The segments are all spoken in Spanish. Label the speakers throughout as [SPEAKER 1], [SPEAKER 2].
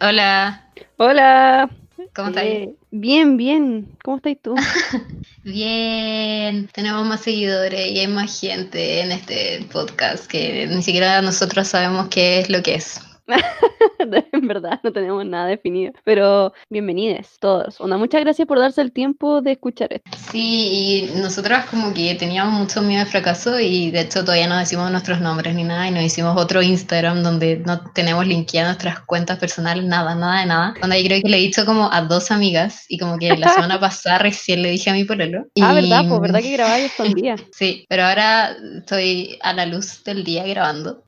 [SPEAKER 1] Hola,
[SPEAKER 2] Hola.
[SPEAKER 1] ¿cómo estás?
[SPEAKER 2] Eh, bien, bien. ¿Cómo estás tú?
[SPEAKER 1] Bien, tenemos más seguidores y hay más gente en este podcast que ni siquiera nosotros sabemos qué es lo que es.
[SPEAKER 2] en verdad, no tenemos nada definido. Pero bienvenidos todos. Onda, muchas gracias por darse el tiempo de escuchar esto.
[SPEAKER 1] Sí, y nosotras como que teníamos mucho miedo de fracaso y de hecho todavía no decimos nuestros nombres ni nada y nos hicimos otro Instagram donde no tenemos linkeadas nuestras cuentas personales, nada, nada de nada. Donde yo creo que le he dicho como a dos amigas y como que la semana pasada recién le dije a mi pololo.
[SPEAKER 2] Ah,
[SPEAKER 1] Y-
[SPEAKER 2] ¿verdad? Pues verdad que grabáis escondida.
[SPEAKER 1] Sí, pero ahora estoy a la luz del día grabando.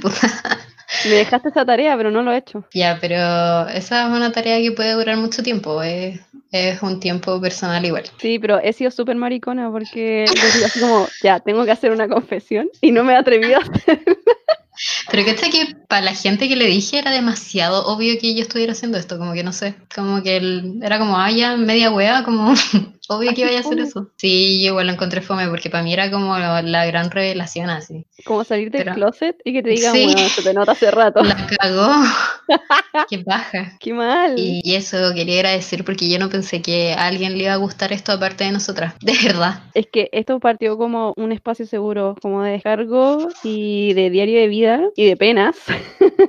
[SPEAKER 1] Puta.
[SPEAKER 2] Me dejaste esa tarea, pero no lo he hecho.
[SPEAKER 1] Ya, pero esa es una tarea que puede durar mucho tiempo. Es, es un tiempo personal igual.
[SPEAKER 2] Sí, pero he sido súper maricona porque decía así como, ya, tengo que hacer una confesión y no me he atrevido a hacer.
[SPEAKER 1] Pero que este que para la gente que le dije era demasiado obvio que yo estuviera haciendo esto, como que no sé, como que el- era como, ah, ya, media wea, como obvio que iba a hacer eso. Sí, yo igual lo encontré fome porque para mí era como la gran revelación así.
[SPEAKER 2] Como salir del
[SPEAKER 1] Pero-
[SPEAKER 2] closet y que te digan,
[SPEAKER 1] Sí.
[SPEAKER 2] bueno, se te nota hace rato.
[SPEAKER 1] La cagó. Qué baja.
[SPEAKER 2] Qué mal.
[SPEAKER 1] Y, y eso quería agradecer porque yo no pensé que a alguien le iba a gustar esto aparte de nosotras. De verdad.
[SPEAKER 2] Es que esto partió como un espacio seguro, como de descargo y de diario de vida y de penas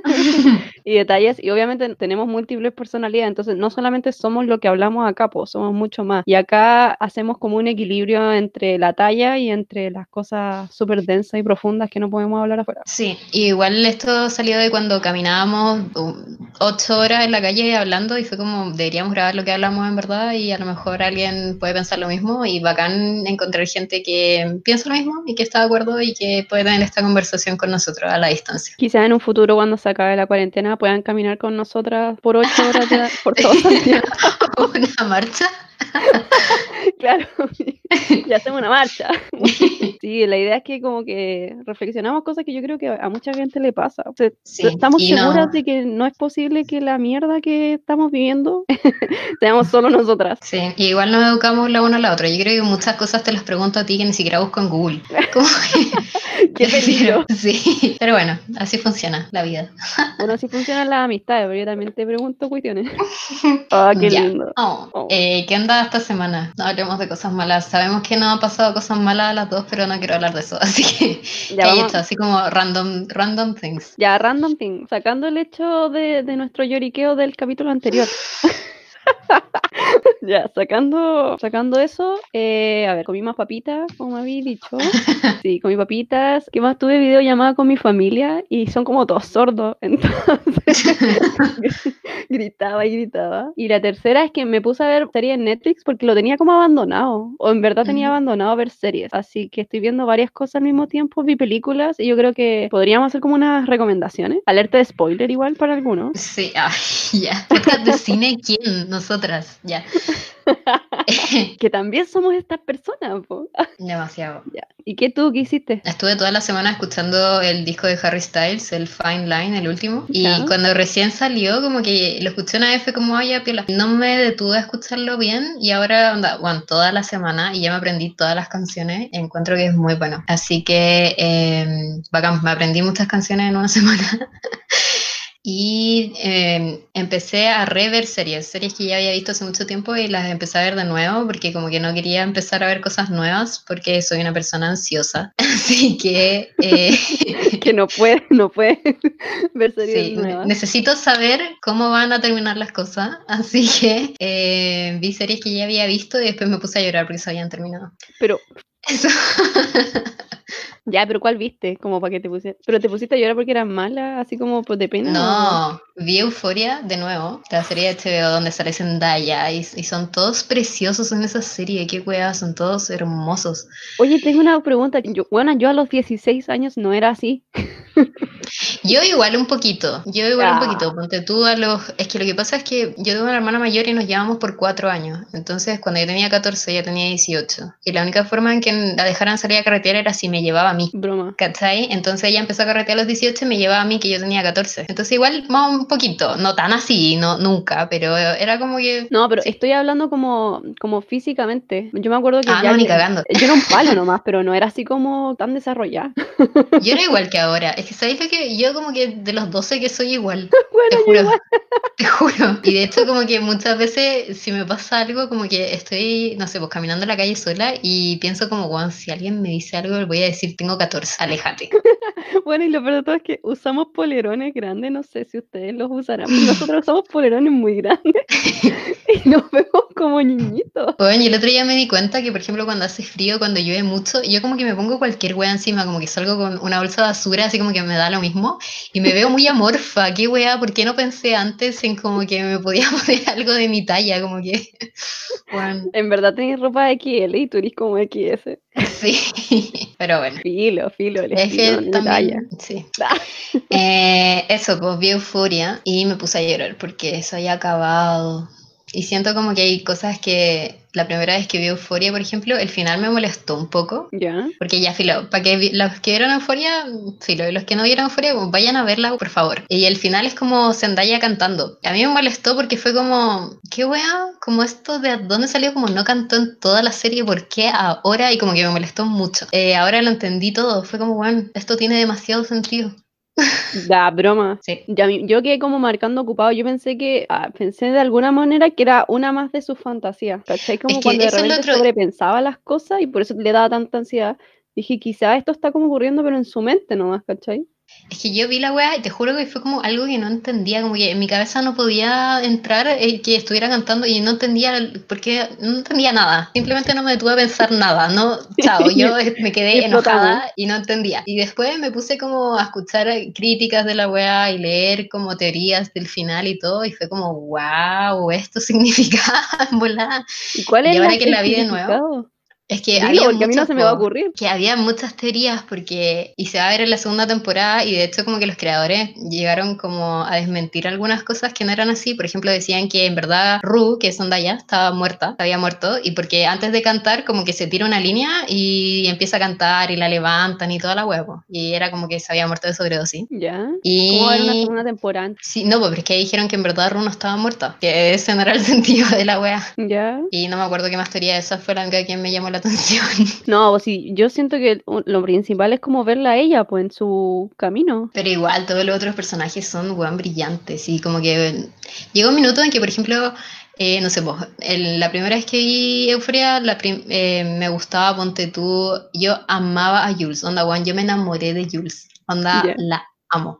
[SPEAKER 2] y detalles. Y obviamente tenemos múltiples personalidades, entonces no solamente somos lo que hablamos acá, pues somos mucho más. Y acá hacemos como un equilibrio entre la talla y entre las cosas súper densas y profundas que no podemos hablar afuera.
[SPEAKER 1] Sí, y igual esto salió de cuando caminábamos ocho horas en la calle hablando y fue como deberíamos grabar lo que hablamos en verdad y a lo mejor alguien puede pensar lo mismo y bacán encontrar gente que piensa lo mismo y que está de acuerdo y que puede tener esta conversación con nosotros a la distancia.
[SPEAKER 2] Quizás en un futuro, cuando se acabe la cuarentena, puedan caminar con nosotras por ocho horas de- por todo.
[SPEAKER 1] Una marcha.
[SPEAKER 2] Claro, y hacemos una marcha. Sí, la idea es que como que reflexionamos cosas que yo creo que a mucha gente le pasa. O sea,
[SPEAKER 1] Sí,
[SPEAKER 2] estamos
[SPEAKER 1] y no-
[SPEAKER 2] seguras de que no es posible que la mierda que estamos viviendo seamos solo nosotras.
[SPEAKER 1] Sí, y igual nos educamos la una a la otra. Yo creo que muchas cosas te las pregunto a ti que ni siquiera busco en Google. Como que-
[SPEAKER 2] Qué peligro.
[SPEAKER 1] Sí, pero bueno, así funciona la vida.
[SPEAKER 2] Bueno, así funcionan las amistades, pero yo también te pregunto cuestiones. Ah, qué
[SPEAKER 1] Ya.
[SPEAKER 2] lindo.
[SPEAKER 1] Oh,
[SPEAKER 2] Oh.
[SPEAKER 1] eh, ¿Qué onda esta semana? No hablemos de cosas malas. Sabemos que no han pasado cosas malas a las dos, pero no quiero hablar de eso. Así que,
[SPEAKER 2] Ya.
[SPEAKER 1] Así como random, random things.
[SPEAKER 2] Ya, random thing, sacando el hecho de, de nuestro lloriqueo del capítulo anterior. ya, sacando, sacando eso, eh, a ver, comí más papitas, como había dicho. Sí, comí papitas. ¿Qué más? Tuve videollamada con mi familia y son como todos sordos, entonces gritaba y gritaba. Y la tercera es que me puse a ver series en Netflix porque lo tenía como abandonado, o en verdad tenía
[SPEAKER 1] Ujú.
[SPEAKER 2] abandonado ver series. Así que estoy viendo varias cosas al mismo tiempo, vi películas y yo creo que podríamos hacer como unas recomendaciones. Alerta de spoiler igual para algunos.
[SPEAKER 1] Sí, ya. Podcast de cine, ¿quién? Nosotras, ya.
[SPEAKER 2] Que también somos estas personas, po.
[SPEAKER 1] Demasiado.
[SPEAKER 2] Ya. ¿Y qué tú, qué hiciste?
[SPEAKER 1] Estuve toda la semana escuchando el disco de Harry Styles, el Fine Line, el último. Y cuando recién salió, como que lo escuché una vez, fue como, ay, ya, piola. No me detuve a escucharlo bien y ahora, onda, bueno, toda la semana y ya me aprendí todas las canciones. Encuentro que es muy bueno. Así que, eh, bacán, me aprendí muchas canciones en una semana. Y eh, empecé a rever series, series que ya había visto hace mucho tiempo y las empecé a ver de nuevo porque como que no quería empezar a ver cosas nuevas porque soy una persona ansiosa. Así que eh,
[SPEAKER 2] Que no puede, no puede ver series
[SPEAKER 1] sí,
[SPEAKER 2] nuevas.
[SPEAKER 1] necesito saber cómo van a terminar las cosas. Así que eh, vi series que ya había visto y después me puse a llorar porque se habían terminado.
[SPEAKER 2] Pero,
[SPEAKER 1] Eso.
[SPEAKER 2] Ya, pero ¿cuál viste? Como para que te pusieras. Pero te pusiste a llorar porque eran malas, así como pues, de pena.
[SPEAKER 1] No, vi Euforia de nuevo, la serie de HBO donde sale Zendaya y, y son todos preciosos en esa serie, qué weas, son todos hermosos.
[SPEAKER 2] Oye, tengo una pregunta. Yo, bueno, yo a los 16 años no era así.
[SPEAKER 1] Yo igual un poquito, yo igual un poquito, ponte tú a los... Es que lo que pasa es que yo tengo una hermana mayor y nos llevamos por cuatro años, entonces cuando yo tenía 14 ella tenía 18 y la única forma en que la dejaran salir a carretera era si me llevaba a mí.
[SPEAKER 2] Broma.
[SPEAKER 1] ¿Cachai? Entonces ella empezó a carretear a los 18 y me llevaba a mí que yo tenía 14. Entonces igual más un poquito, no tan así, no nunca, pero era como que...
[SPEAKER 2] No, pero estoy hablando como, como físicamente. Yo me acuerdo que
[SPEAKER 1] Ah,
[SPEAKER 2] ya
[SPEAKER 1] no, ni cagando.
[SPEAKER 2] yo era un palo nomás, pero no era así como tan desarrollada.
[SPEAKER 1] Yo era igual que ahora. Es que sabéis lo que yo como que de los 12 que soy igual. Te
[SPEAKER 2] Bueno,
[SPEAKER 1] juro.
[SPEAKER 2] igual.
[SPEAKER 1] Te juro. Y de hecho como que muchas veces si me pasa algo como que estoy, no sé, pues caminando en la calle sola y pienso como, bueno, si alguien me dice algo, le voy a decir tengo 14, aléjate.
[SPEAKER 2] Bueno, y lo peor de todo es que usamos polerones grandes, no sé si ustedes los usarán, pero nosotros usamos polerones muy grandes y nos vemos como niñitos.
[SPEAKER 1] Bueno, y el otro día me di cuenta que, por ejemplo, cuando hace frío, cuando llueve mucho, yo como que me pongo cualquier wea encima, como que salgo con una bolsa de basura, así como que me da lo mismo, y me veo muy amorfa. ¿Qué wea? ¿Por qué no pensé antes en como que me podía poner algo de mi talla? Como que, bueno,
[SPEAKER 2] En verdad tenéis ropa XL y tú eres como XS.
[SPEAKER 1] sí, pero bueno.
[SPEAKER 2] Filo, filo, el
[SPEAKER 1] Es que
[SPEAKER 2] no
[SPEAKER 1] también, sí.
[SPEAKER 2] Ah.
[SPEAKER 1] Eh, eso, pues vi euforia y me puse a llorar porque eso había acabado. Y siento como que hay cosas que la primera vez que vi euforia, por ejemplo, el final me molestó un poco.
[SPEAKER 2] ¿Ya?
[SPEAKER 1] Porque ya, filo, para que los que vieron Euforia, filo, y los que no vieron Euforia, pues vayan a verla, por favor. Y el final es como Zendaya cantando. A mí me molestó porque fue como, qué wea, como esto de dónde salió, como no cantó en toda la serie, ¿por qué ahora? Y como que me molestó mucho. Eh, ahora lo entendí todo, fue como, bueno, esto tiene demasiado sentido.
[SPEAKER 2] Da, broma.
[SPEAKER 1] Sí.
[SPEAKER 2] Mi- yo quedé como marcando ocupado. Yo pensé que, ah, pensé de alguna manera que era una más de sus fantasías. ¿Cachai? Como
[SPEAKER 1] que
[SPEAKER 2] cuando de
[SPEAKER 1] es
[SPEAKER 2] repente
[SPEAKER 1] otro-
[SPEAKER 2] sobrepensaba las cosas y por eso le daba tanta ansiedad. Dije, quizá esto está como ocurriendo, pero en su mente nomás, ¿cachai?
[SPEAKER 1] Es que yo vi la wea y te juro que fue como algo que no entendía, como que en mi cabeza no podía entrar eh, que estuviera cantando y no entendía porque no entendía nada. Simplemente no me detuve a pensar nada, no, chao, yo me quedé enojada y no entendía. Y después me puse como a escuchar críticas de la wea y leer como teorías del final y todo y fue como, wow, esto significaba en volada.
[SPEAKER 2] ¿Y cuál
[SPEAKER 1] Y
[SPEAKER 2] es
[SPEAKER 1] ahora
[SPEAKER 2] la-
[SPEAKER 1] que la vi de nuevo? Es que
[SPEAKER 2] Dilo,
[SPEAKER 1] había
[SPEAKER 2] porque a mí no se me va a ocurrir.
[SPEAKER 1] Que había muchas teorías porque y se va a ver en la segunda temporada y de hecho como que los creadores llegaron como a desmentir algunas cosas que no eran así. Por ejemplo decían que en verdad Ru, que es Zendaya, estaba muerta, había muerto y porque antes de cantar como que se tira una línea y empieza a cantar y la levantan y toda la huevo. Y era como que se había muerto de sobredosis.
[SPEAKER 2] ¿Ya?
[SPEAKER 1] Y
[SPEAKER 2] ¿Cómo va a haber una segunda temporada?
[SPEAKER 1] Sí, no, pero es que dijeron que en verdad Ru no estaba muerta, que ese no era el sentido de la wea.
[SPEAKER 2] ¿Ya?
[SPEAKER 1] Y no me acuerdo qué más teoría, esa fue la única que me llamó la atención.
[SPEAKER 2] No, pues sí, yo siento que lo principal es como verla a ella, pues, en su camino.
[SPEAKER 1] Pero igual, todos los otros personajes son, weón, brillantes. Y como que llegó un minuto en que, por ejemplo, eh, no sé, vos, el- la primera vez que vi Euphoria, la eh, me gustaba, ponte tú, yo amaba a Jules, onda, weón, yo me enamoré de Jules, onda,
[SPEAKER 2] Ya.
[SPEAKER 1] la amo.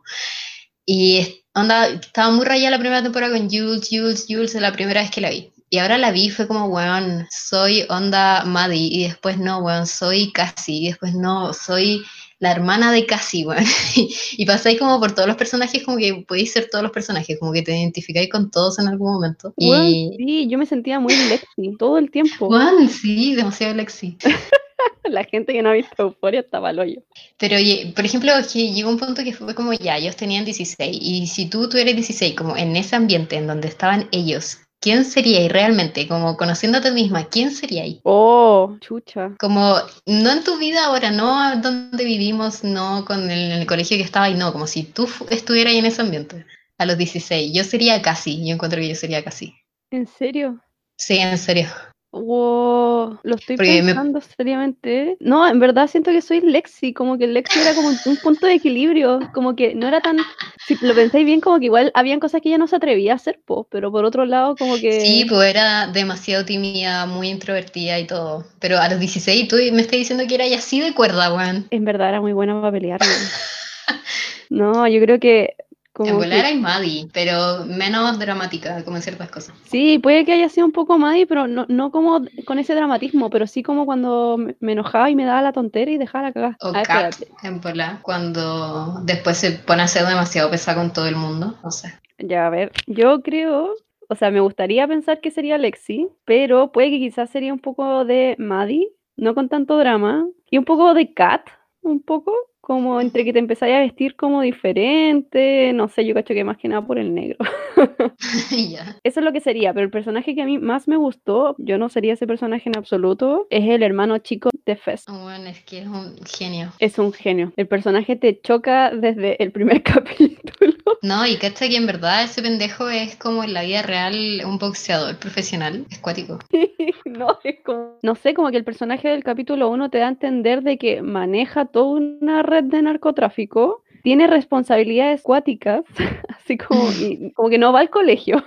[SPEAKER 1] Y onda, estaba muy rayada la primera temporada con Jules, Jules, Jules, la primera vez que la vi. Y ahora la vi, fue como, weón, soy onda Maddie, y después no, weón, soy Cassie, y después no, soy la hermana de Cassie, weón. y pasáis como por todos los personajes, como que podéis ser todos los personajes, como que te identificáis con todos en algún momento.
[SPEAKER 2] Weón,
[SPEAKER 1] Y,
[SPEAKER 2] sí, yo me sentía muy Lexi todo el tiempo.
[SPEAKER 1] weón, sí, demasiado Lexi.
[SPEAKER 2] La gente que no ha visto Euforia estaba al hoyo.
[SPEAKER 1] Pero, oye, por ejemplo, que llegó un punto que fue como ya, ellos tenían 16, y si tú tuvieras 16, como en ese ambiente en donde estaban ellos, ¿quién seríais realmente? Como conociéndote misma, ¿quién seríais?
[SPEAKER 2] Oh, chucha.
[SPEAKER 1] Como, no en tu vida ahora, no donde vivimos, no con el, el colegio que estaba y no, como si tú estuvieras ahí en ese ambiente, a los 16. Yo sería casi, yo encuentro que yo sería casi.
[SPEAKER 2] ¿En serio?
[SPEAKER 1] Sí, en serio.
[SPEAKER 2] Wow, lo estoy
[SPEAKER 1] Porque me-
[SPEAKER 2] pensando seriamente. No, en verdad siento que soy Lexi, como que Lexi era como un punto de equilibrio, como que no era tan, si lo pensáis bien, como que igual habían cosas que ella no se atrevía a hacer, po, pero por otro lado, como que...
[SPEAKER 1] Sí, pues era demasiado tímida, muy introvertida y todo. Pero a los 16 tú me estás diciendo que era así de cuerda, weón.
[SPEAKER 2] En verdad era muy buena para pelear. weón. No, yo creo que como
[SPEAKER 1] En
[SPEAKER 2] que-
[SPEAKER 1] volar hay Maddie, pero menos dramática, como en ciertas cosas.
[SPEAKER 2] sí, puede que haya sido un poco Maddie, pero no, no como con ese dramatismo, pero sí como cuando me, enojaba y me daba la tontera y dejaba la cagada.
[SPEAKER 1] O
[SPEAKER 2] Ah, espérate.
[SPEAKER 1] en volar, cuando después se pone a ser demasiado pesada con todo el mundo, no sé.
[SPEAKER 2] Ya, a ver, yo creo, o sea, me gustaría pensar que sería Lexi, pero puede que quizás sería un poco de Maddie, no con tanto drama, y un poco de Kat, un poco, como entre que te empezáis a vestir como diferente, no sé, yo cacho que más que nada por el negro. Eso es lo que sería, pero el personaje que a mí más me gustó, yo no sería ese personaje en absoluto, es el hermano chico de Fest.
[SPEAKER 1] Bueno, es que es un genio.
[SPEAKER 2] Es un genio. El personaje te choca desde el primer capítulo.
[SPEAKER 1] No, y cacha que en verdad ese pendejo es como en la vida real un boxeador profesional, es cuático.
[SPEAKER 2] no, es como- no sé, como que el personaje del capítulo 1 te da a entender de que maneja toda una red de narcotráfico, tiene responsabilidades cuáticas, así como, y como que no va al colegio.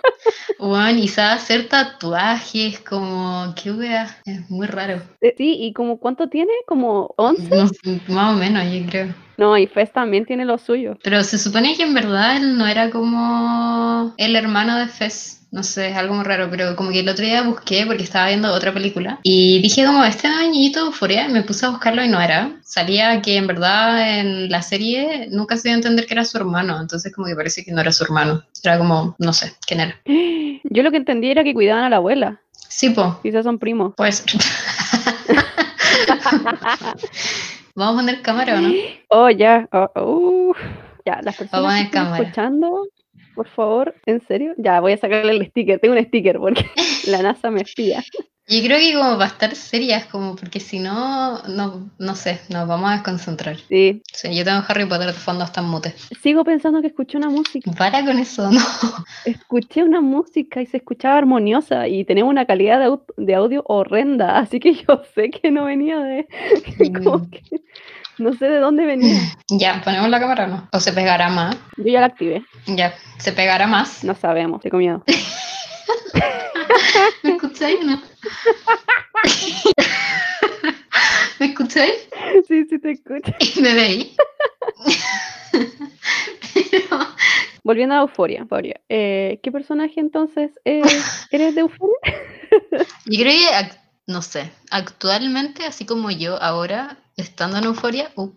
[SPEAKER 1] Bueno, y sabe hacer tatuajes, como, qué wea, es muy raro.
[SPEAKER 2] Eh, Sí, y como ¿cuánto tiene? ¿Como 11?
[SPEAKER 1] No, más o menos, yo creo.
[SPEAKER 2] No, y Fest también tiene lo suyo.
[SPEAKER 1] Pero se supone que en verdad él no era como el hermano de Fez. No sé, es algo muy raro, pero como que el otro día busqué porque estaba viendo otra película y dije como, este niñito de euforia, y me puse a buscarlo y no era. Salía que en verdad en la serie nunca se dio a entender que era su hermano, entonces como que parece que no era su hermano. Era como, no sé, ¿quién era?
[SPEAKER 2] Yo lo que entendí era que cuidaban a la abuela.
[SPEAKER 1] Sí, po,
[SPEAKER 2] Quizás son primos.
[SPEAKER 1] pues. ¿Vamos a poner cámara o no?
[SPEAKER 2] Oh, ya. oh, uh, ya, las personas que están
[SPEAKER 1] cámara.
[SPEAKER 2] escuchando, por favor, ¿en serio? Ya, voy a sacarle el sticker. Tengo un sticker porque la NASA me espía.
[SPEAKER 1] Yo creo que como para estar serias, como porque si no, no, no sé, nos vamos a desconcentrar.
[SPEAKER 2] Sí.
[SPEAKER 1] Sí, yo tengo Harry Potter de fondo hasta en mute.
[SPEAKER 2] Sigo pensando que escuché una música.
[SPEAKER 1] Para con eso, ¿no?
[SPEAKER 2] Escuché una música y se escuchaba armoniosa y tenía una calidad de, au- de audio horrenda. Así que yo sé que no venía de. como
[SPEAKER 1] Mm.
[SPEAKER 2] que no sé de dónde venía.
[SPEAKER 1] Ya, ponemos la cámara o no. O se pegará más.
[SPEAKER 2] Yo ya la activé.
[SPEAKER 1] Ya, se pegará más.
[SPEAKER 2] No sabemos. Tengo miedo.
[SPEAKER 1] ¿Me escucháis o no? ¿Me escucháis?
[SPEAKER 2] Sí, sí, te escucho.
[SPEAKER 1] ¿Y me veis? Pero,
[SPEAKER 2] Volviendo a Euforia. Euforia. Eh, ¿Qué personaje entonces es- eres de Euforia?
[SPEAKER 1] yo creo que, no sé, actualmente, así como yo ahora, estando en Euforia, uh,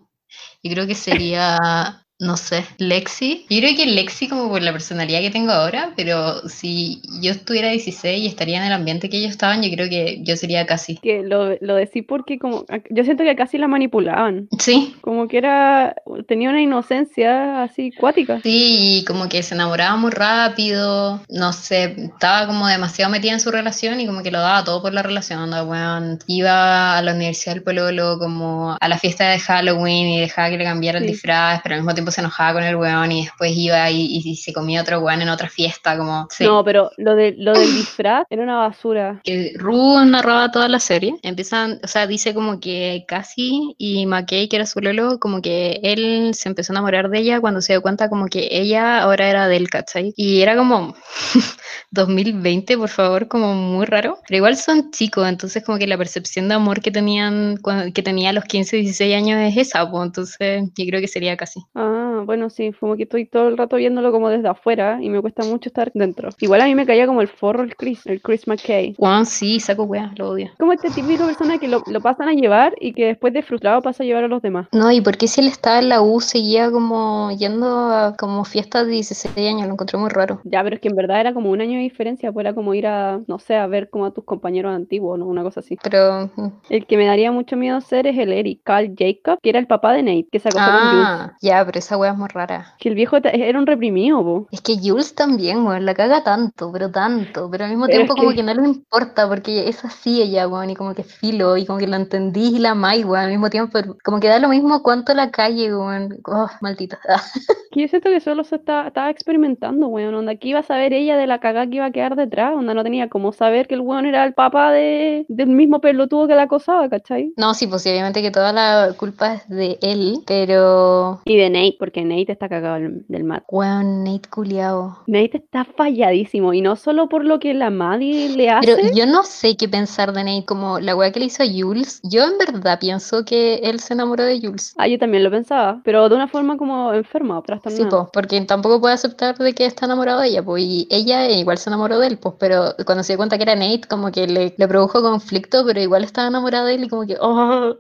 [SPEAKER 1] yo creo que sería, no sé, Lexi. Yo creo que Lexi como por la personalidad que tengo ahora, pero si yo estuviera 16 y estaría en el ambiente que ellos estaban, yo creo que yo sería casi.
[SPEAKER 2] Que lo, lo decí porque como yo siento que casi la manipulaban.
[SPEAKER 1] Sí,
[SPEAKER 2] Como que era, tenía una inocencia así cuática.
[SPEAKER 1] Sí, y como que se enamoraba muy rápido, no sé, estaba como demasiado metida en su relación y como que lo daba todo por la relación, onda, weón. Iba a la universidad del pueblo como a la fiesta de Halloween y dejaba que le cambiara el
[SPEAKER 2] Sí.
[SPEAKER 1] disfraz, pero al mismo tiempo se enojaba con el weón y después iba y, y se comía otro weón en otra fiesta, como... Sí.
[SPEAKER 2] No, pero lo, de, lo del disfraz era una basura.
[SPEAKER 1] que Ru narraba toda la serie. Empiezan, o sea, dice como que Cassie y McKay, que era su lolo, como que él se empezó a enamorar de ella cuando se dio cuenta como que ella ahora era de él, ¿cachai? Y era como 2020, por favor, como muy raro. Pero igual son chicos, entonces como que la percepción de amor que tenían, que tenía a los 15, 16 años es esa, pues entonces yo creo que sería casi.
[SPEAKER 2] Ah, bueno, sí, como que estoy todo el rato viéndolo como desde afuera y me cuesta mucho estar dentro. Igual a mí me caía como el forro el Chris, el Chris McKay.
[SPEAKER 1] Juan, sí, saco wea, lo odio.
[SPEAKER 2] Como este típico persona que lo, lo pasan a llevar y que después de frustrado pasa a llevar a los demás.
[SPEAKER 1] No, ¿y por qué si él estaba en la U seguía como yendo a como fiestas de 16 años? Lo encontré muy raro.
[SPEAKER 2] Ya, pero es que en verdad era como un año de diferencia, pues era como ir a, no sé, a ver como a tus compañeros antiguos, ¿no? Una cosa así.
[SPEAKER 1] Pero. mm,
[SPEAKER 2] El que me daría mucho miedo ser es el Eric, Carl Jacob, que era el papá de Nate, que se acostó con Jules.
[SPEAKER 1] Ah, ya, pero esa wea es muy.
[SPEAKER 2] Que el viejo ta- era un reprimido, po.
[SPEAKER 1] Es que Jules también, weón, la caga tanto, pero tanto, pero al mismo
[SPEAKER 2] Pero
[SPEAKER 1] tiempo como
[SPEAKER 2] que-
[SPEAKER 1] que no le importa, porque es así ella, weón, y como que filo, y como que la entendí y la amáis, weón, al mismo tiempo, como que da lo mismo cuánto la calle, weón, oh, maldita.
[SPEAKER 2] Que yo siento que solo se está, estaba experimentando, weón. Onda, ¿qué iba a saber ella de la cagada que iba a quedar detrás? Onda, no tenía como saber que el weón era el papá de, del mismo pelotudo que la acosaba, ¿cachai?
[SPEAKER 1] No, sí, pues obviamente que toda la culpa es de él, pero,
[SPEAKER 2] Y de Nate, porque Nate está cagado del, del mat.
[SPEAKER 1] weón, Nate culiao.
[SPEAKER 2] Nate está falladísimo, y no solo por lo que la Maddie le hace.
[SPEAKER 1] Pero yo no sé qué pensar de Nate, como la weá que le hizo a Jules. Yo en verdad pienso que él se enamoró de Jules.
[SPEAKER 2] Ah, yo también lo pensaba, pero de una forma como enferma,
[SPEAKER 1] Sí,
[SPEAKER 2] trastornada.
[SPEAKER 1] pues, porque tampoco puede aceptar de que está enamorado de ella, pues, y ella igual se enamoró de él, pues, pero cuando se dio cuenta que era Nate, como que le, le produjo conflicto, pero igual estaba enamorada de él y como que, oh,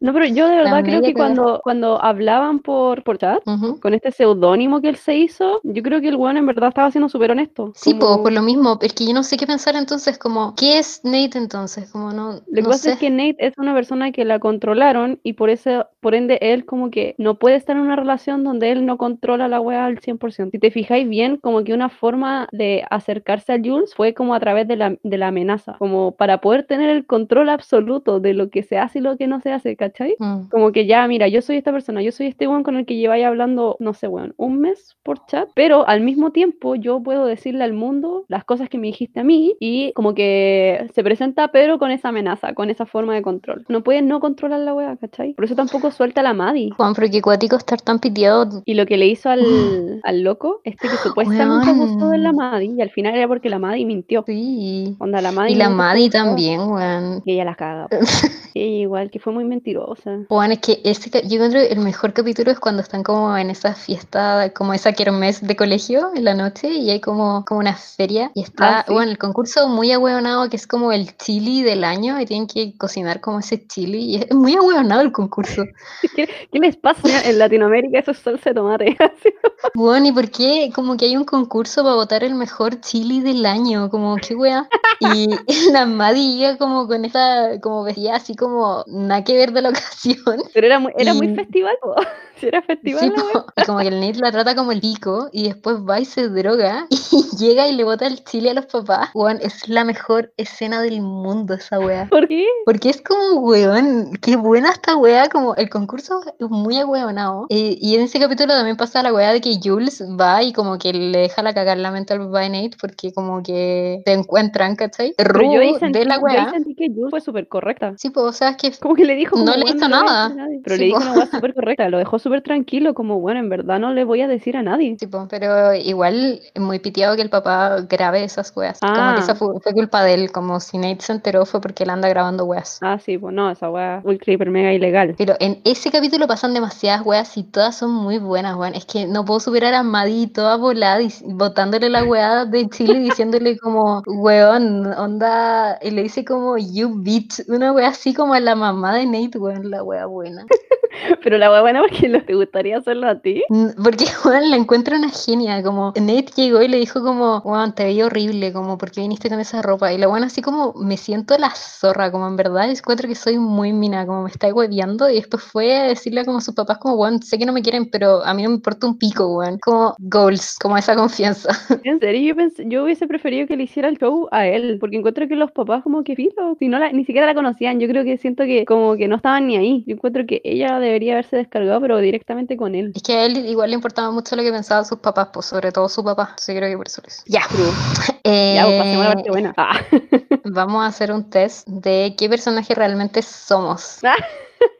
[SPEAKER 2] No, pero yo de verdad creo que
[SPEAKER 1] cagada.
[SPEAKER 2] cuando, cuando hablaban por, por chat,
[SPEAKER 1] Ujú.
[SPEAKER 2] con este seudónimo que él se hizo, yo creo que el weón en verdad estaba siendo súper honesto.
[SPEAKER 1] Sí, po,
[SPEAKER 2] como-
[SPEAKER 1] por lo mismo, es que yo no sé qué pensar entonces, como, ¿qué es Nate entonces? Como no,
[SPEAKER 2] Lo que
[SPEAKER 1] no
[SPEAKER 2] pasa
[SPEAKER 1] sé.
[SPEAKER 2] es que Nate es una persona que la controlaron y por eso, por ende, él como que no puede estar en una relación donde él no controla la weá al 100%. Si te fijáis bien, como que una forma de acercarse a Jules fue como a través de la, de la amenaza, como para poder tener el control absoluto de lo que se hace y lo que no se hace, ¿cachai?
[SPEAKER 1] Mm.
[SPEAKER 2] Como que ya, mira, yo soy esta persona, yo soy este weón con el que lleváis hablando, no sé, weón, un mes por chat, pero al mismo tiempo yo puedo decirle al mundo las cosas que me dijiste a mí y como que se presenta Pedro con esa amenaza, con esa forma de control. No puede no controlar la weá, ¿cachai? Por eso tampoco suelta a la Maddie.
[SPEAKER 1] Juan, pero qué cuático estar tan piteado.
[SPEAKER 2] Y lo que le hizo al, al loco, este que supuestamente abusó de la. Maddie, y al final era porque la Maddie mintió.
[SPEAKER 1] Sí.
[SPEAKER 2] Onda, la Maddie
[SPEAKER 1] Y la Maddie también, weón.
[SPEAKER 2] Y ella la caga. Ella igual, que fue muy mentirosa.
[SPEAKER 1] Juan, es que ese, yo encuentro el mejor capítulo es cuando están como en esa fiesta, como esa kermés de colegio en la noche y hay como, como una feria y está,
[SPEAKER 2] Ah, sí.
[SPEAKER 1] bueno, el concurso muy ahueonado que es como el chili del año y tienen que cocinar como ese chili y es muy ahueonado el concurso.
[SPEAKER 2] ¿Qué, qué les pasa en Latinoamérica? Eso es salsa de tomate.
[SPEAKER 1] Bueno, ¿y por qué? Como que hay un concurso para votar el mejor chili del año, como qué wea. Y la Maddie llega como con esta, como vestida así como nada que ver de la ocasión.
[SPEAKER 2] Pero era muy, era muy festival. po. Si era festival,
[SPEAKER 1] Sí, po, y como que el Nate la trata como el pico y después va y se droga y llega y le bota el chile a los papás. Weón, es la mejor escena del mundo esa wea.
[SPEAKER 2] ¿Por qué?
[SPEAKER 1] Porque es como, weón, qué buena esta wea, como el concurso es muy ahueonado. Eh, y en ese capítulo también pasa la wea de que Jules va y como que le deja la cagar la mente al Nate porque como que se encuentran, ¿cachai?
[SPEAKER 2] Pero yo ahí
[SPEAKER 1] Ru
[SPEAKER 2] sentí,
[SPEAKER 1] de la
[SPEAKER 2] yo ahí
[SPEAKER 1] wea.
[SPEAKER 2] sentí que Jules fue súper correcta.
[SPEAKER 1] Sí, pues, o sea, es que
[SPEAKER 2] Como que le dijo,
[SPEAKER 1] No le
[SPEAKER 2] "Weón,
[SPEAKER 1] hizo nada".
[SPEAKER 2] decir a nadie". Pero
[SPEAKER 1] Sí,
[SPEAKER 2] le dijo una wea súper correcta. Lo dejó súper tranquilo, como, bueno, en verdad no le voy a decir a nadie.
[SPEAKER 1] Sí, po, pero igual muy piteado que el papá grabe esas weas. Como que esa
[SPEAKER 2] Ah.
[SPEAKER 1] fue, fue culpa de él, como si Nate se enteró fue porque él anda grabando weas.
[SPEAKER 2] Ah, sí, pues no, esa wea ultra hiper mega ilegal.
[SPEAKER 1] Pero en ese capítulo pasan demasiadas weas y todas son muy buenas, weón. Es que no puedo superar a Maddie toda volada y botándole la wea de Chile diciéndole como, weón, onda, y le dice como, you bitch, una wea así como a la mamá de Nate, weón, la wea buena.
[SPEAKER 2] Pero la wea buena porque lo, te gustaría hacerlo a ti.
[SPEAKER 1] Mm, Porque Juan la encuentra una genia, como Nate llegó y le dijo como, Juan, te veía horrible, como, ¿por qué viniste con esa ropa? Y la buena así como, me siento la zorra, como en verdad encuentro que soy muy mina, como me está hueviando y después fue a decirle como a sus papás como, Juan, sé que no me quieren, pero a mí no me importa un pico, Juan, como goals, como esa confianza.
[SPEAKER 2] En serio, yo, pensé, yo hubiese preferido que le hiciera el show a él, porque encuentro que los papás como que filo, si no la, ni siquiera la conocían, yo creo que siento que como que no estaban ni ahí. Yo encuentro que ella debería haberse descargado, pero directamente con él.
[SPEAKER 1] Es que a él igual le importaba mucho lo que pensaban sus papás, pues sobre todo su papá, así creo que por eso lo hizo. Ya.
[SPEAKER 2] Ya, pues pasemos a la
[SPEAKER 1] Eh,
[SPEAKER 2] parte buena. Ah.
[SPEAKER 1] Vamos a hacer un test de qué personaje realmente somos.
[SPEAKER 2] Ah.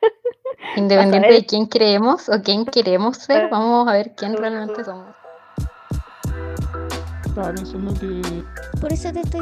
[SPEAKER 1] Independiente de quién creemos o quién queremos ser, vamos a ver quién realmente somos.
[SPEAKER 3] Estaba pensando que.
[SPEAKER 4] Por eso te estoy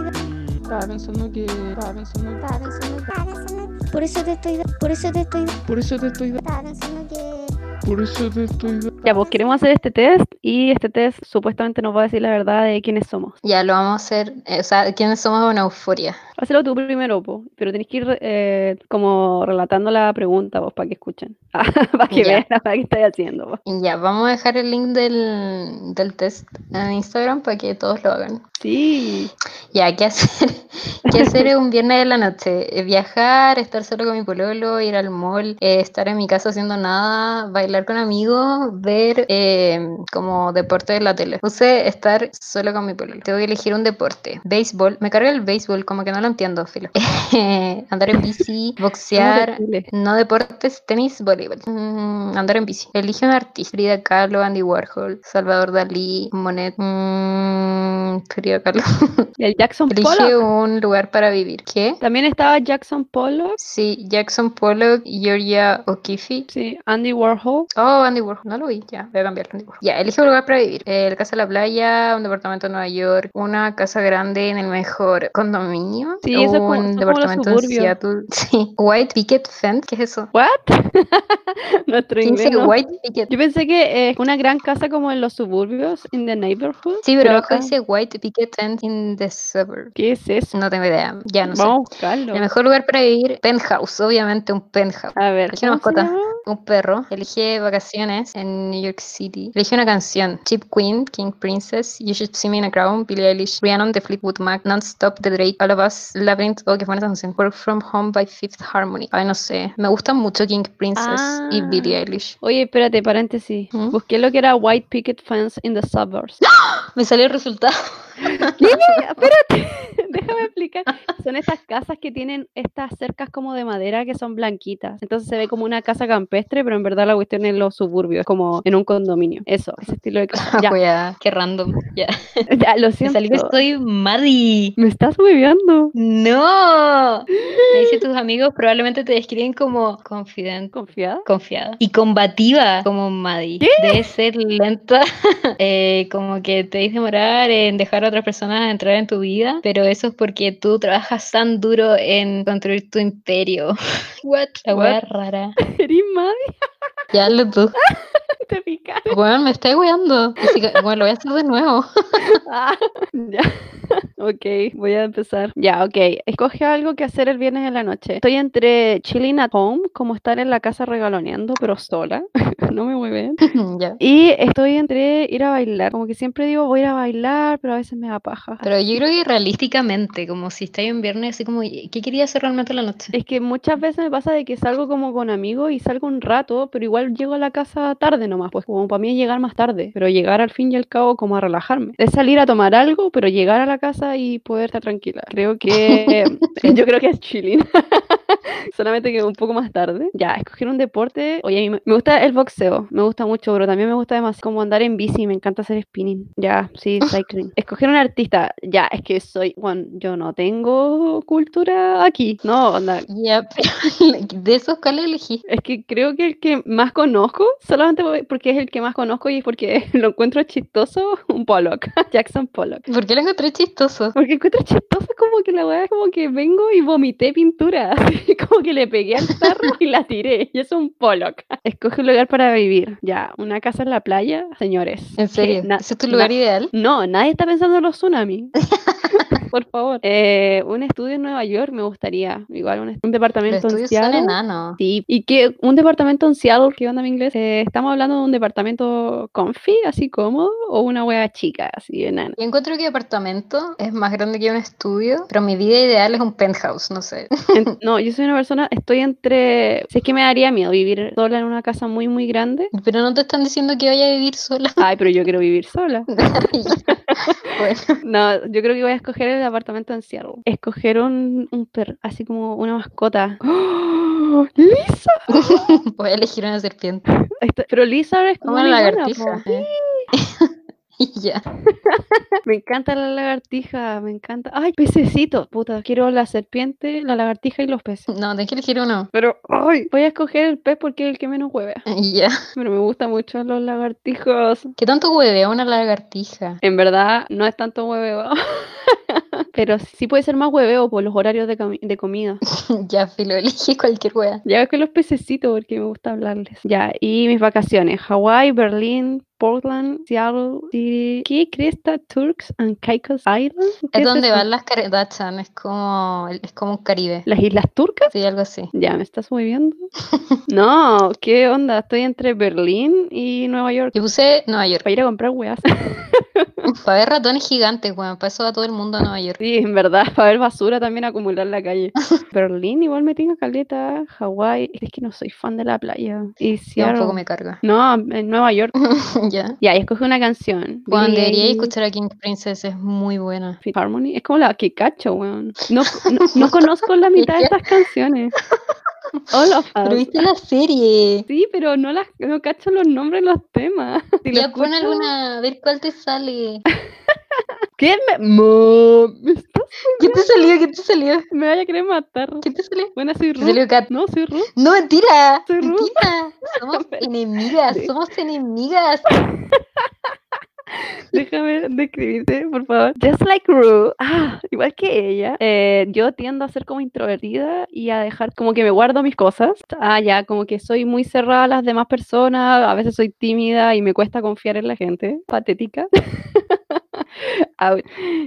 [SPEAKER 3] Estaba pensando que. Estaba pensando que.
[SPEAKER 4] estaba pensando estaba pensando por eso te estoy por eso te estoy
[SPEAKER 3] Por eso te estoy.
[SPEAKER 4] estaba pensando que
[SPEAKER 3] Por eso te estoy.
[SPEAKER 2] Ya, pues queremos hacer este test y este test supuestamente nos va a decir la verdad de quiénes somos.
[SPEAKER 1] Ya lo vamos a hacer, eh, o sea, quiénes somos una euforia.
[SPEAKER 2] Hazlo tú primero, po, pero tenés que ir eh, como relatando la pregunta, vos, para que escuchen. para que vean verdad que estáis haciendo. po.
[SPEAKER 1] Ya, vamos a dejar el link del, del test en Instagram para que todos lo hagan.
[SPEAKER 2] Sí.
[SPEAKER 1] Ya, ¿qué hacer? ¿Qué hacer un viernes de la noche? Eh, Viajar, estar solo con mi pololo, ir al mall, eh, estar en mi casa haciendo nada, bailar con amigos, ver eh, como deporte de la tele. Puse estar solo con mi pololo. Tengo que elegir un deporte. Béisbol. Me carga el béisbol, como que no lo entiendo, filo. andar en bici, boxear. No deportes, tenis, voleibol. Mm, andar en bici. Elige un artista. Frida Kahlo, Andy Warhol, Salvador Dalí, Monet. Mm, Frida Kahlo.
[SPEAKER 2] El Jackson
[SPEAKER 1] Elige
[SPEAKER 2] Pollock.
[SPEAKER 1] un lugar para vivir. ¿Qué?
[SPEAKER 2] También estaba Jackson Pollock.
[SPEAKER 1] Sí, Jackson Pollock, Georgia O'Keeffe.
[SPEAKER 2] Sí, Andy Warhol.
[SPEAKER 1] Oh, Andy Warhol. No lo vi. Ya, voy a cambiarlo. Andy Warhol. Ya, elige un lugar para vivir. La casa de la playa, un departamento en Nueva York, una casa grande en el mejor condominio.
[SPEAKER 2] Sí, eso es como-
[SPEAKER 1] un departamento en. Seattle. Sí. White Picket Fence. ¿Qué es eso?
[SPEAKER 2] ¿What? Nuestro
[SPEAKER 1] ¿Quién
[SPEAKER 2] inglés. no.
[SPEAKER 1] White Picket?
[SPEAKER 2] Yo pensé que eh, una gran casa como en los suburbios, in the neighborhood.
[SPEAKER 1] Sí, pero abajo
[SPEAKER 2] acá-
[SPEAKER 1] dice White Picket tent in the suburbs.
[SPEAKER 2] ¿Qué es eso?
[SPEAKER 1] No tengo idea, ya no sé.
[SPEAKER 2] Vamos a buscarlo.
[SPEAKER 1] El mejor lugar para vivir, penthouse, obviamente un penthouse.
[SPEAKER 2] A ver,
[SPEAKER 1] Elige una
[SPEAKER 2] ¿cómo se
[SPEAKER 1] mascota, un perro. Elige vacaciones en New York City. Elige una canción. Cheap Queen, King Princess, You Should See Me in a Crown, Billie Eilish, Rhiannon, The Fleetwood Mac, Non-Stop, The Drake, All of Us, Labyrinth, oh, qué buena esa canción. Work From Home by Fifth Harmony. Ay, no sé. Me gustan mucho King Princess y
[SPEAKER 2] Ah.
[SPEAKER 1] Billie Eilish.
[SPEAKER 2] Oye, espérate, paréntesis.
[SPEAKER 1] ¿Mm?
[SPEAKER 2] Busqué lo que era White Picket Fence in the Suburbs.
[SPEAKER 1] Me salió el resultado.
[SPEAKER 2] ¿Qué? Espérate, déjame explicar. Son estas casas que tienen estas cercas como de madera que son blanquitas. Entonces se ve como una casa campestre, pero en verdad la cuestión es los suburbios, como en un condominio. Eso, ese estilo de casa. Ya,
[SPEAKER 1] Wea, qué random. Ya.
[SPEAKER 2] ya, lo
[SPEAKER 1] Me
[SPEAKER 2] siento.
[SPEAKER 1] que estoy Maddie.
[SPEAKER 2] Me estás hueveando.
[SPEAKER 1] No. Me dice tus amigos probablemente te describen como confidente.
[SPEAKER 2] ¿Confiada?
[SPEAKER 1] Confiada. Y combativa como Maddie. Debe ser lenta. eh, como que te dice demorar en dejar a otras personas entrar en tu vida. Pero eso es porque tú trabajas tan duro en construir tu imperio. What? La wea rara.
[SPEAKER 2] ¿Eres Maddie?
[SPEAKER 1] Ya lo tú.
[SPEAKER 2] Te pica.
[SPEAKER 1] Bueno, me está weando. Bueno, lo voy a hacer de nuevo.
[SPEAKER 2] Ah, ya. Ok, voy a empezar. Ya, ok. Escoge algo que hacer el viernes en la noche. Estoy entre chilling at home, como estar en la casa regaloneando, pero sola. no me mueven.
[SPEAKER 1] ya.
[SPEAKER 2] Y estoy entre ir a bailar. Como que siempre digo voy a ir a bailar, pero a veces me da paja.
[SPEAKER 1] Pero yo creo que realísticamente, como si estáis en viernes, así como, ¿qué quería hacer realmente en la noche?
[SPEAKER 2] Es que muchas veces me pasa de que salgo como con amigos y salgo un rato, pero igual llego a la casa tarde nomás, pues como para mí es llegar más tarde, pero llegar al fin y al cabo como a relajarme. Es salir a tomar algo, pero llegar a la casa y poder estar tranquila. Creo que yo creo que es chilling. Solamente que un poco más tarde. Ya, escoger un deporte. Oye, a mí me gusta el boxeo, me gusta mucho, pero también me gusta demasiado como andar en bici, me encanta hacer spinning. Ya, sí, cycling. Escoger un artista. Ya, es que soy, bueno, yo no tengo cultura aquí. No, onda,
[SPEAKER 1] Ya, pero de esos, ¿cuál elegí?
[SPEAKER 2] es que creo que el que más conozco, solamente porque es el que más conozco y es porque lo encuentro chistoso, un Pollock, Jackson Pollock.
[SPEAKER 1] ¿Por qué lo encontré chistoso?
[SPEAKER 2] Porque encuentro chistoso como que la weá es como que vengo y vomité pintura, así como que le pegué al tarro y la tiré, y es un Pollock. Escoge un lugar para vivir, ya, una casa en la playa, señores.
[SPEAKER 1] ¿En serio?
[SPEAKER 2] na-
[SPEAKER 1] ¿Ese es tu lugar ideal?
[SPEAKER 2] no, nadie está pensando en los tsunamis. Por favor. Eh, un estudio en Nueva York me gustaría. Igual un, un
[SPEAKER 1] Los
[SPEAKER 2] departamento en
[SPEAKER 1] son
[SPEAKER 2] Seattle.
[SPEAKER 1] enanos.
[SPEAKER 2] Sí, y que un departamento en Seattle, ¿qué onda mi inglés? Eh, ¿Estamos hablando de un departamento comfy, así cómodo, o una wea chica, así enana?
[SPEAKER 1] Yo encuentro que departamento es más grande que un estudio, pero mi vida ideal es un penthouse, no sé.
[SPEAKER 2] En- no, yo soy una persona, estoy entre... Si es que me daría miedo vivir sola en una casa muy, muy grande.
[SPEAKER 1] Pero no te están diciendo que vaya a vivir sola.
[SPEAKER 2] Ay, pero yo quiero vivir sola.
[SPEAKER 1] bueno,
[SPEAKER 2] No, yo creo que voy a escoger el apartamento en Seattle. Escoger un, perro, así como una mascota. ¡Oh! ¡Lisa!
[SPEAKER 1] voy a elegir una serpiente.
[SPEAKER 2] Esto- pero Lisa es como
[SPEAKER 1] una lagartija. ya.
[SPEAKER 2] Me encanta la lagartija, me encanta. ¡Ay, pececitos! Puta, quiero la serpiente, la lagartija y los peces.
[SPEAKER 1] No, tienes que elegir uno.
[SPEAKER 2] Pero, ¡ay! Voy a escoger el pez porque es el que menos huevea.
[SPEAKER 1] Y ya.
[SPEAKER 2] Pero me gustan mucho los lagartijos.
[SPEAKER 1] ¿Qué tanto huevea una lagartija?
[SPEAKER 2] En verdad, no es tanto hueveo. Pero sí puede ser más hueveo por los horarios de, de comida.
[SPEAKER 1] ya, filo, elige cualquier hueá.
[SPEAKER 2] Ya que los pececitos porque me gusta hablarles. Ya, y mis vacaciones. Hawái, Berlín, Portland, Seattle City. ¿Qué cresta? Turks and Caicos Island. ¿Qué
[SPEAKER 1] Es donde van las Kardashian, es como, es como un Caribe.
[SPEAKER 2] ¿Las Islas Turcas?
[SPEAKER 1] Sí, algo así.
[SPEAKER 2] Ya, ¿me estás moviendo? no, ¿qué onda? Estoy entre Berlín y Nueva York.
[SPEAKER 1] Yo puse Nueva York.
[SPEAKER 2] Para ir a comprar weas.
[SPEAKER 1] Para ver ratones gigantes, weón. Para eso va todo el mundo a Nueva York.
[SPEAKER 2] sí, en verdad, para ver basura también acumular en la calle. Berlín igual me tengo caleta. Hawái, es que no soy fan de la playa. Y
[SPEAKER 1] Ya un
[SPEAKER 2] Seattle.
[SPEAKER 1] poco me carga.
[SPEAKER 2] No, en Nueva York.
[SPEAKER 1] ya.
[SPEAKER 2] Ya, escoge una canción. Billie
[SPEAKER 1] debería escuchar a King Princess, es muy buena.
[SPEAKER 2] Harmony. Es como la que cacho, weón. No, no, no conozco la mitad de estas canciones. All of
[SPEAKER 1] Pero
[SPEAKER 2] Us.
[SPEAKER 1] viste la serie.
[SPEAKER 2] Sí, pero no las no cacho los nombres de los temas. Si
[SPEAKER 1] Ya pon
[SPEAKER 2] escucho-
[SPEAKER 1] alguna, a ver cuál te sale.
[SPEAKER 2] ¿Qué me.? Mo- me,
[SPEAKER 1] ¿Qué te salió? ¿Qué te salió?
[SPEAKER 2] me vaya a querer matar.
[SPEAKER 1] ¿Qué te salió?
[SPEAKER 2] Bueno, soy Ruth.
[SPEAKER 1] salió Kat.
[SPEAKER 2] No, soy Ruth.
[SPEAKER 1] No, mentira.
[SPEAKER 2] Soy Ruth.
[SPEAKER 1] Mentira. Somos enemigas, somos enemigas.
[SPEAKER 2] Déjame describirte, por favor. Just like Ruth. Ah, igual que ella. eh, yo tiendo a ser como introvertida y a dejar como que me guardo mis cosas. Ah, ya, como que soy muy cerrada a las demás personas. A veces soy tímida y me cuesta confiar en la gente. Patética.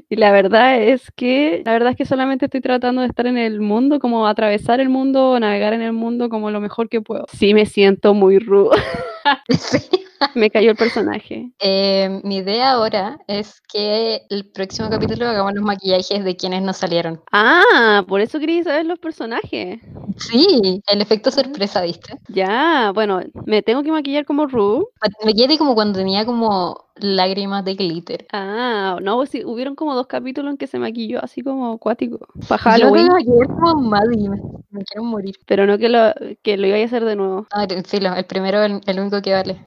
[SPEAKER 2] Y la verdad es que, la verdad es que solamente estoy tratando de estar en el mundo, como atravesar el mundo, navegar en el mundo como lo mejor que puedo. Sí me siento muy rudo.
[SPEAKER 1] Sí.
[SPEAKER 2] me cayó el personaje.
[SPEAKER 1] Eh, mi idea ahora es que el próximo capítulo hagamos los maquillajes de quienes nos salieron.
[SPEAKER 2] Ah, por eso quería saber los personajes.
[SPEAKER 1] Sí, el efecto sorpresa, ¿viste?
[SPEAKER 2] Ya, bueno, me tengo que maquillar como Rue.
[SPEAKER 1] Me quedé como cuando tenía como lágrimas de glitter.
[SPEAKER 2] Ah, no, pues sí, hubieron como dos capítulos en que se maquilló así como acuático. Para
[SPEAKER 1] Yo me maquillé como Maddie, me, me quiero morir.
[SPEAKER 2] pero no que lo, que lo iba a hacer de nuevo.
[SPEAKER 1] No, el- primero el, el único que vale.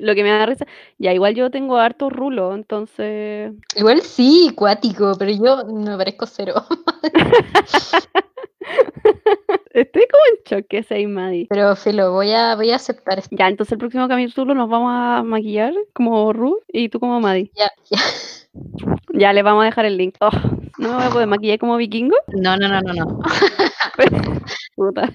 [SPEAKER 2] lo que me da risa, ya igual yo tengo harto rulo, entonces
[SPEAKER 1] Igual sí, cuático, pero yo me parezco cero.
[SPEAKER 2] estoy como en shock que sea Maddie.
[SPEAKER 1] Pero filo, voy a, voy a aceptar esto.
[SPEAKER 2] Ya, entonces el próximo capítulo nos vamos a maquillar como Ru y tú como Maddie.
[SPEAKER 1] Ya, ya.
[SPEAKER 2] Ya, les vamos a dejar el link. Oh, no me voy a poder maquillar como vikingo.
[SPEAKER 1] No, no, no, no, no.
[SPEAKER 2] Puta.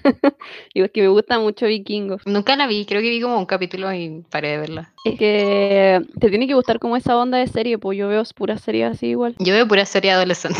[SPEAKER 2] Digo, es que me gusta mucho vikingos.
[SPEAKER 1] Nunca la vi, creo que vi como un capítulo y paré de verla.
[SPEAKER 2] Es que te tiene que gustar como esa onda de serie, pues yo veo puras series así igual.
[SPEAKER 1] Yo veo pura serie adolescente.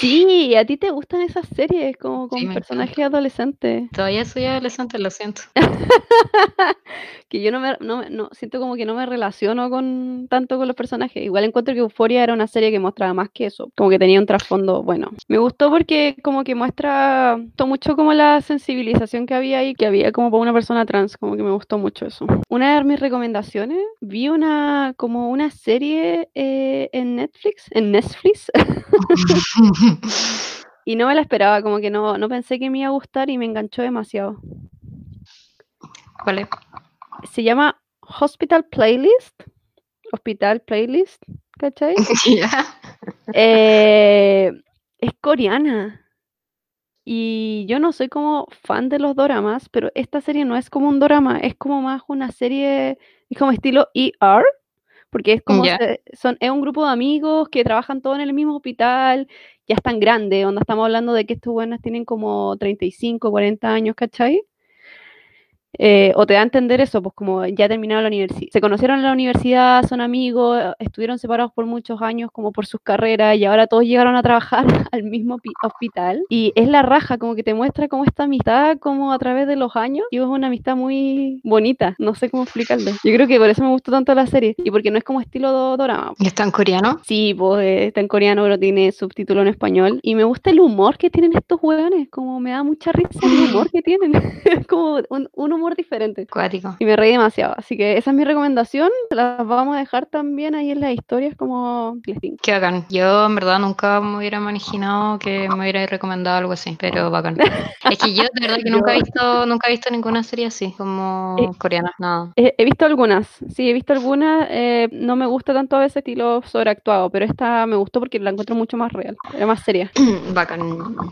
[SPEAKER 2] Sí, a ti te gustan esas series como con
[SPEAKER 1] Sí, me
[SPEAKER 2] personajes adolescentes.
[SPEAKER 1] Todavía soy adolescente, lo siento.
[SPEAKER 2] que yo no me, no, me- no- siento como que no me relaciono con tanto con los personajes. Igual encuentro que Euphoria era una serie que mostraba más que eso, como que tenía un trasfondo bueno. Me gustó porque como que muestra to- mucho como la sensibilización que había ahí, que había como para una persona trans, como que me gustó mucho eso. Una de mis recomendaciones, vi una como una serie eh, en Netflix, en Netflix, y no me la esperaba, como que no, no pensé que me iba a gustar y me enganchó demasiado.
[SPEAKER 1] ¿Cuál es?
[SPEAKER 2] se llama Hospital Playlist. Hospital Playlist, ¿cachai?
[SPEAKER 1] Ya.
[SPEAKER 2] Eh, es coreana. Y yo no soy como fan de los doramas, pero esta serie no es como un dorama, es como más una serie, es como estilo ER, porque es como, se- son, es un grupo de amigos que trabajan todos en el mismo hospital, ya están grandes, donde estamos hablando de que estos buenos tienen como 35, 40 años, ¿cachai? Eh, o te da a entender eso, pues como ya terminaron la universidad. Se conocieron en la universidad, son amigos, estuvieron separados por muchos años como por sus carreras y ahora todos llegaron a trabajar al mismo pi- hospital. Y es la raja, como que te muestra como esta amistad como a través de los años. Y es una amistad muy bonita, no sé cómo explicarlo. Yo creo que por eso me gustó tanto la serie y porque no es como estilo do- dorama.
[SPEAKER 1] ¿Y está en coreano?
[SPEAKER 2] Sí, pues eh, está en coreano, pero tiene subtítulo en español. Y me gusta el humor que tienen estos hueones, como me da mucha risa el humor que tienen. Es como un, un humor diferente.
[SPEAKER 1] Cuático.
[SPEAKER 2] Y me reí demasiado. Así que esa es mi recomendación. Las vamos a dejar también ahí en las historias como les tinca.
[SPEAKER 1] Qué bacán. Yo en verdad nunca me hubiera imaginado que me hubiera recomendado algo así, pero bacán. Es que yo de verdad que nunca he visto, nunca he visto ninguna serie así, como
[SPEAKER 2] Eh,
[SPEAKER 1] coreana, nada.
[SPEAKER 2] He, he visto algunas, sí, he visto algunas. eh, no me gusta tanto a veces estilo sobreactuado, pero esta me gustó porque la encuentro mucho más real, era más seria.
[SPEAKER 1] Bacán.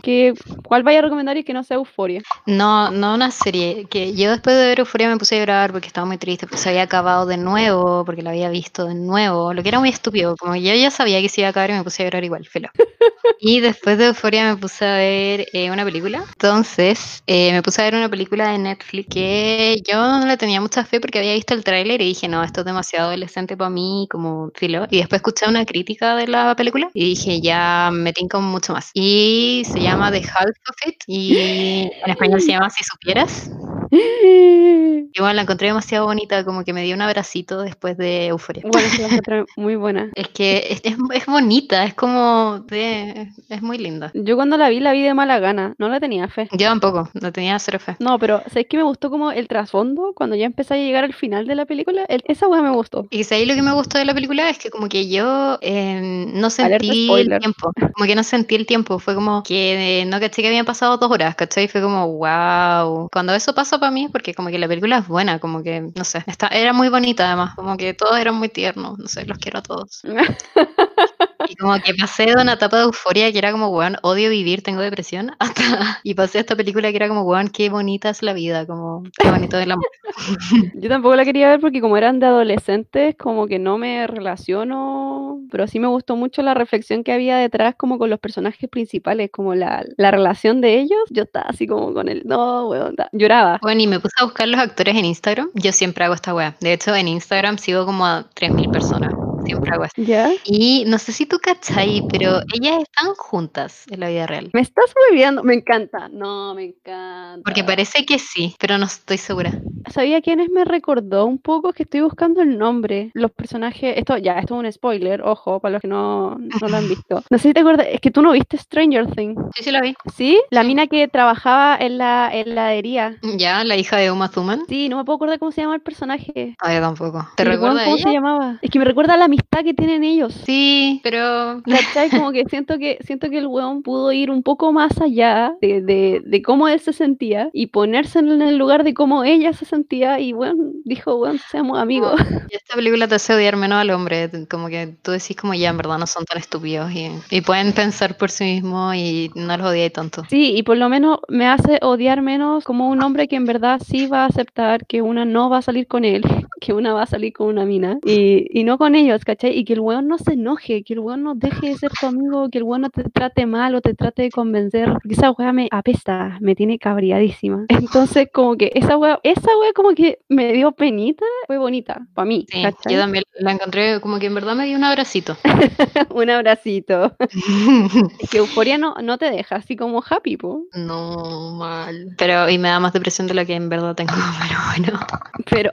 [SPEAKER 2] ¿Qué, ¿Cuál vaya a recomendar y que no sea euforia?
[SPEAKER 1] No, no una serie, que yo después de ver Euphoria me puse a llorar porque estaba muy triste, porque se había acabado de nuevo, porque la había visto de nuevo, lo que era muy estúpido, como yo ya sabía que se iba a acabar y me puse a llorar igual, filo. Y después de Euphoria me puse a ver eh, una película, entonces eh, me puse a ver una película de Netflix que yo no le tenía mucha fe porque había visto el tráiler y dije, no, esto es demasiado adolescente para mí, como filo. Y después escuché una crítica de la película y dije, ya me tinca mucho más. Y se llama The Half of It y en español se llama Si Supieras. Igual la encontré demasiado bonita, como que me dio un abracito después de Euforia.
[SPEAKER 2] Bueno, se la encontré muy buena.
[SPEAKER 1] Es que es, es- es bonita, es como de, es muy linda.
[SPEAKER 2] Yo cuando la vi, la vi de mala gana, no la tenía fe.
[SPEAKER 1] Yo tampoco, no tenía cero fe.
[SPEAKER 2] No, pero ¿sabes qué me gustó como el trasfondo? Cuando ya empecé a llegar al final de la película, el- esa weá me gustó.
[SPEAKER 1] Y si ahí lo que me gustó de la película es que como que yo eh, no sentí el tiempo, como que no sentí el tiempo, fue como que eh, no caché que habían pasado dos horas, ¿cachai? Fue como wow. Cuando eso pasa para mí porque como que la película es buena, como que, no sé, está, era muy bonita además, como que todos eran muy tiernos, no sé, los quiero a todos. Y como que pasé de una etapa de euforia que era como, weón, odio vivir, tengo depresión, hasta, y pasé a esta película que era como, weón, qué bonita es la vida, como, qué bonito es el amor.
[SPEAKER 2] Yo tampoco la quería ver porque como eran de adolescentes, como que no me relaciono, pero sí me gustó mucho la reflexión que había detrás como con los personajes principales, como la, la relación de ellos. Yo estaba así como con el, no, weón, lloraba.
[SPEAKER 1] Bueno, y me puse a buscar los actores en Instagram. Yo siempre hago esta wea. De hecho, en Instagram sigo como a 3.000 personas.
[SPEAKER 2] ¿Ya?
[SPEAKER 1] Y no sé si tú cachai, pero ellas están juntas en la vida real.
[SPEAKER 2] Me estás viendo, me encanta. No, me encanta.
[SPEAKER 1] Porque parece que sí, pero no estoy segura.
[SPEAKER 2] ¿Sabía quiénes me recordó un poco? Que estoy buscando el nombre. Los personajes. Esto ya, esto es un spoiler, ojo, para los que no, no lo han visto. No sé si te acuerdas, es que tú no viste Stranger Things.
[SPEAKER 1] Sí, sí la vi.
[SPEAKER 2] ¿Sí? La
[SPEAKER 1] Sí.
[SPEAKER 2] mina que trabajaba en la heladería.
[SPEAKER 1] Ya, la hija de Uma Thurman.
[SPEAKER 2] Sí, no me puedo acordar cómo se llama el personaje.
[SPEAKER 1] Ah, yo tampoco. ¿Te
[SPEAKER 2] ¿Y el weón
[SPEAKER 1] recuerda a
[SPEAKER 2] ¿Cómo
[SPEAKER 1] ella?
[SPEAKER 2] se llamaba? Es que me recuerda a la amistad que tienen ellos.
[SPEAKER 1] Sí, pero
[SPEAKER 2] ¿Cachai? Como que siento que siento que el weón pudo ir un poco más allá de, de, de cómo él se sentía y ponerse en el lugar de cómo ella se sentía y bueno, dijo, bueno, seamos amigos.
[SPEAKER 1] Y esta película te hace odiar menos al hombre, como que tú decís como ya en verdad no son tan estúpidos y, y pueden pensar por sí mismos y no los odiáis tanto.
[SPEAKER 2] Sí, y por lo menos me hace odiar menos como un hombre que en verdad sí va a aceptar que una no va a salir con él, que una va a salir con una mina y, y no con ellos, ¿cachai? Y que el weón no se enoje, que el weón no deje de ser tu amigo, que el weón no te trate mal o te trate de convencer, porque esa weá me apesta, me tiene cabreadísima. Entonces como que esa weá, esa weá como que me dio penita, fue bonita, para mí,
[SPEAKER 1] Sí,
[SPEAKER 2] ¿cachai?
[SPEAKER 1] yo también la encontré como que en verdad me dio un abracito.
[SPEAKER 2] un abracito. Es que euforia no, no te deja así como happy, po.
[SPEAKER 1] no, mal. Pero, y me da más depresión de la que en verdad tengo, pero bueno.
[SPEAKER 2] Pero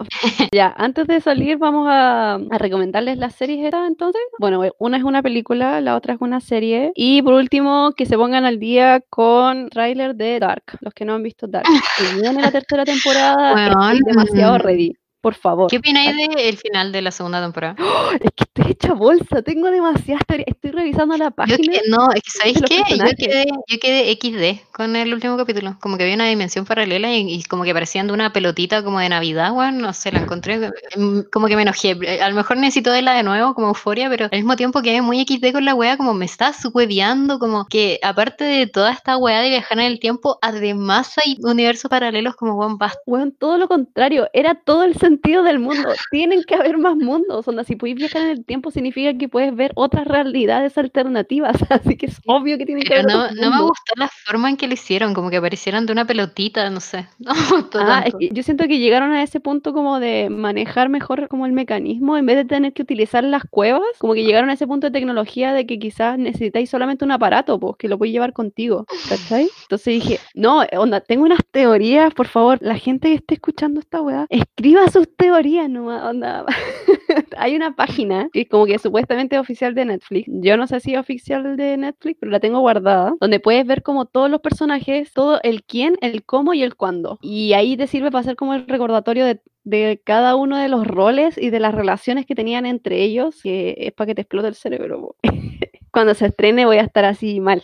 [SPEAKER 2] ya, antes de salir vamos a, a recomendarles las series estas entonces. Bueno, eh, una es una película, la otra es una serie. Y por último, que se pongan al día con tráiler de Dark. Los que no han visto Dark. Si viene la tercera temporada, estoy
[SPEAKER 1] Weón.
[SPEAKER 2] demasiado ready. Por favor.
[SPEAKER 1] ¿Qué opináis del final de la segunda temporada?
[SPEAKER 2] Es que estoy hecha bolsa, tengo demasiadas teorías. Estoy revisando la
[SPEAKER 1] Yo
[SPEAKER 2] página.
[SPEAKER 1] que, no, es que ¿sabéis qué? Yo quedé, yo quedé XD con el último capítulo. Como que había una dimensión paralela y, y como que parecían de una pelotita como de Navidad, weón. No sé, la encontré. mm, Como que me enojé. Eh, A lo mejor necesito verla de nuevo, como euforia, pero al mismo tiempo quedé muy XD con la wea, como me estás hueveando, como que aparte de toda esta wea de viajar en el tiempo, además hay universos paralelos como weón, basta.
[SPEAKER 2] Weón, todo lo contrario, era todo el sentido del mundo. Tienen que haber más mundos. Onda, si puedes viajar en el tiempo, significa que puedes ver otras realidades alternativas. Así que es obvio que tienen que
[SPEAKER 1] Pero
[SPEAKER 2] haber
[SPEAKER 1] no, no me gustó la forma en que lo hicieron, como que aparecieran de una pelotita, no sé. No me gustó
[SPEAKER 2] Ah, es que yo siento que llegaron a ese punto como de manejar mejor como el mecanismo en vez de tener que utilizar las cuevas, como que llegaron a ese punto de tecnología de que quizás necesitáis solamente un aparato, pues que lo puedes llevar contigo, ¿cachai? Entonces dije, no, onda, tengo unas teorías, por favor, la gente que esté escuchando esta weá, escriba sus teorías nomás, onda. Hay una página que como que supuestamente es oficial de Netflix. Yo no sé si es oficial de Netflix, pero la tengo guardada, donde puedes ver como todos los personajes, todo el quién, el cómo y el cuándo. Y ahí te sirve para hacer como el recordatorio de, de cada uno de los roles y de las relaciones que tenían entre ellos, que es para que te explote el cerebro. Cuando se estrene voy a estar así mal.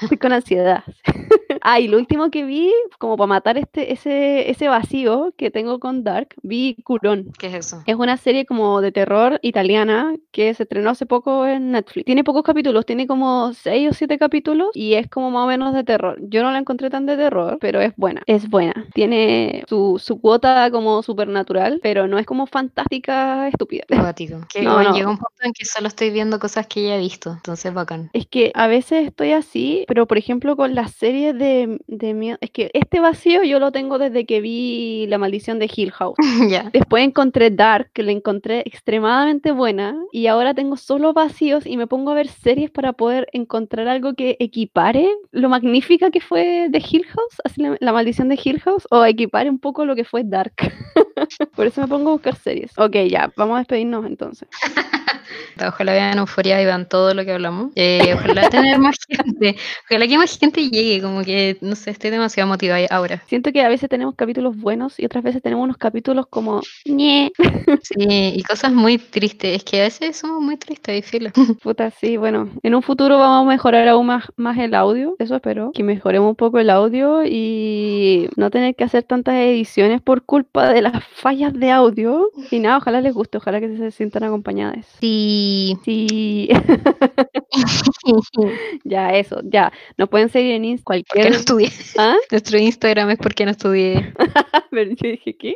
[SPEAKER 2] Estoy con ansiedad. Ah, y lo último que vi, como para matar este, ese, ese vacío que tengo con Dark, vi Curón.
[SPEAKER 1] ¿Qué es eso?
[SPEAKER 2] Es una serie como de terror italiana que se estrenó hace poco en Netflix. Tiene pocos capítulos, tiene como 6 o 7 capítulos y es como más o menos de terror. Yo no la encontré tan de terror, pero es buena. Es buena. Tiene su, su cuota como supernatural, pero no es como fantástica estúpida.
[SPEAKER 1] Cuático. Que
[SPEAKER 2] No, no.
[SPEAKER 1] llega un punto en que solo estoy viendo cosas que ya he visto, entonces bacán.
[SPEAKER 2] Es que a veces estoy así, pero por ejemplo con las series de, de miedo, es que este vacío yo lo tengo desde que vi La maldición de Hill House. Después encontré Dark, que la encontré extremadamente buena, y ahora tengo solo vacíos y me pongo a ver series para poder encontrar algo que equipare lo magnífica que fue de Hill House, así la, la maldición de Hill House, o equipare un poco lo que fue Dark. Por eso me pongo a buscar series. Ok, ya, vamos a despedirnos entonces.
[SPEAKER 1] Ojalá vean Euforia y vean todo lo que hablamos. Eh, ojalá tener más gente. Ojalá que más gente llegue, como que, no sé, estoy demasiado motivada ahora.
[SPEAKER 2] Siento que a veces tenemos capítulos buenos y otras veces tenemos unos capítulos como ñe.
[SPEAKER 1] Sí, y cosas muy tristes. Es que a veces somos muy tristes y filo.
[SPEAKER 2] Puta, sí, bueno, en un futuro vamos a mejorar aún más, más el audio, eso espero, que mejoremos un poco el audio y no tener que hacer tantas ediciones por culpa de las fallas de audio. Y nada, ojalá les guste, ojalá que se sientan acompañadas.
[SPEAKER 1] Sí.
[SPEAKER 2] Sí. Ya, eso, ya. Nos pueden seguir en Instagram.
[SPEAKER 1] Porque no estudié.
[SPEAKER 2] ¿Ah?
[SPEAKER 1] Nuestro Instagram es porque no estudié.
[SPEAKER 2] Pero yo dije, ¿qué?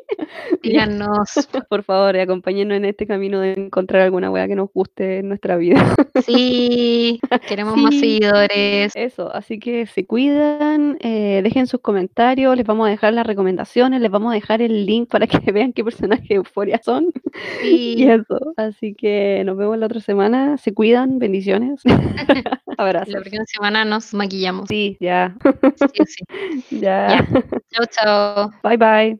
[SPEAKER 1] Díganos.
[SPEAKER 2] Por favor, acompáñenos en este camino de encontrar alguna weá que nos guste en nuestra vida.
[SPEAKER 1] Sí, queremos más seguidores.
[SPEAKER 2] Eso, así que se cuidan, eh, dejen sus comentarios, les vamos a dejar las recomendaciones, les vamos a dejar el link para que vean qué personajes de Euforia son. Y
[SPEAKER 1] Sí.
[SPEAKER 2] eso, así que nos vemos la otra semana. Se cuidan, bendiciones. Abrazos.
[SPEAKER 1] La próxima semana nos maquillamos.
[SPEAKER 2] Sí, ya,
[SPEAKER 1] Sí, sí.
[SPEAKER 2] ya.
[SPEAKER 1] Chao, chao.
[SPEAKER 2] Bye bye.